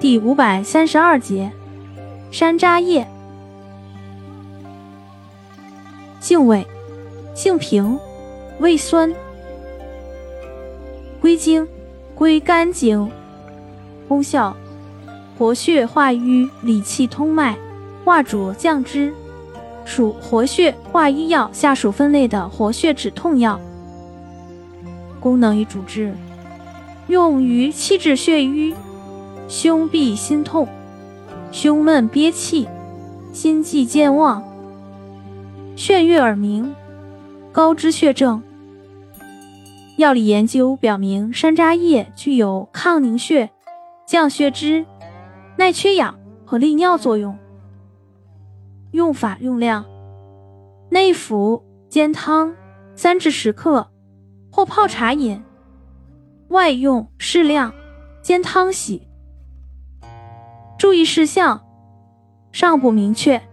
第五百三十二节，山楂叶，性味，性平，味酸，归经，归肝经。功效，活血化瘀，理气通脉，化浊降脂，属活血化瘀药下属分类的活血止痛药。功能与主治，用于气滞血瘀。胸痹心痛、胸闷憋气、心悸健忘、眩晕耳鸣、高脂血症。药理研究表明，山楂叶具有抗凝血、降血脂、耐缺氧和利尿作用。用法用量：内服煎汤三至十克，或泡茶饮；外用适量煎汤洗。注意事项尚不明确。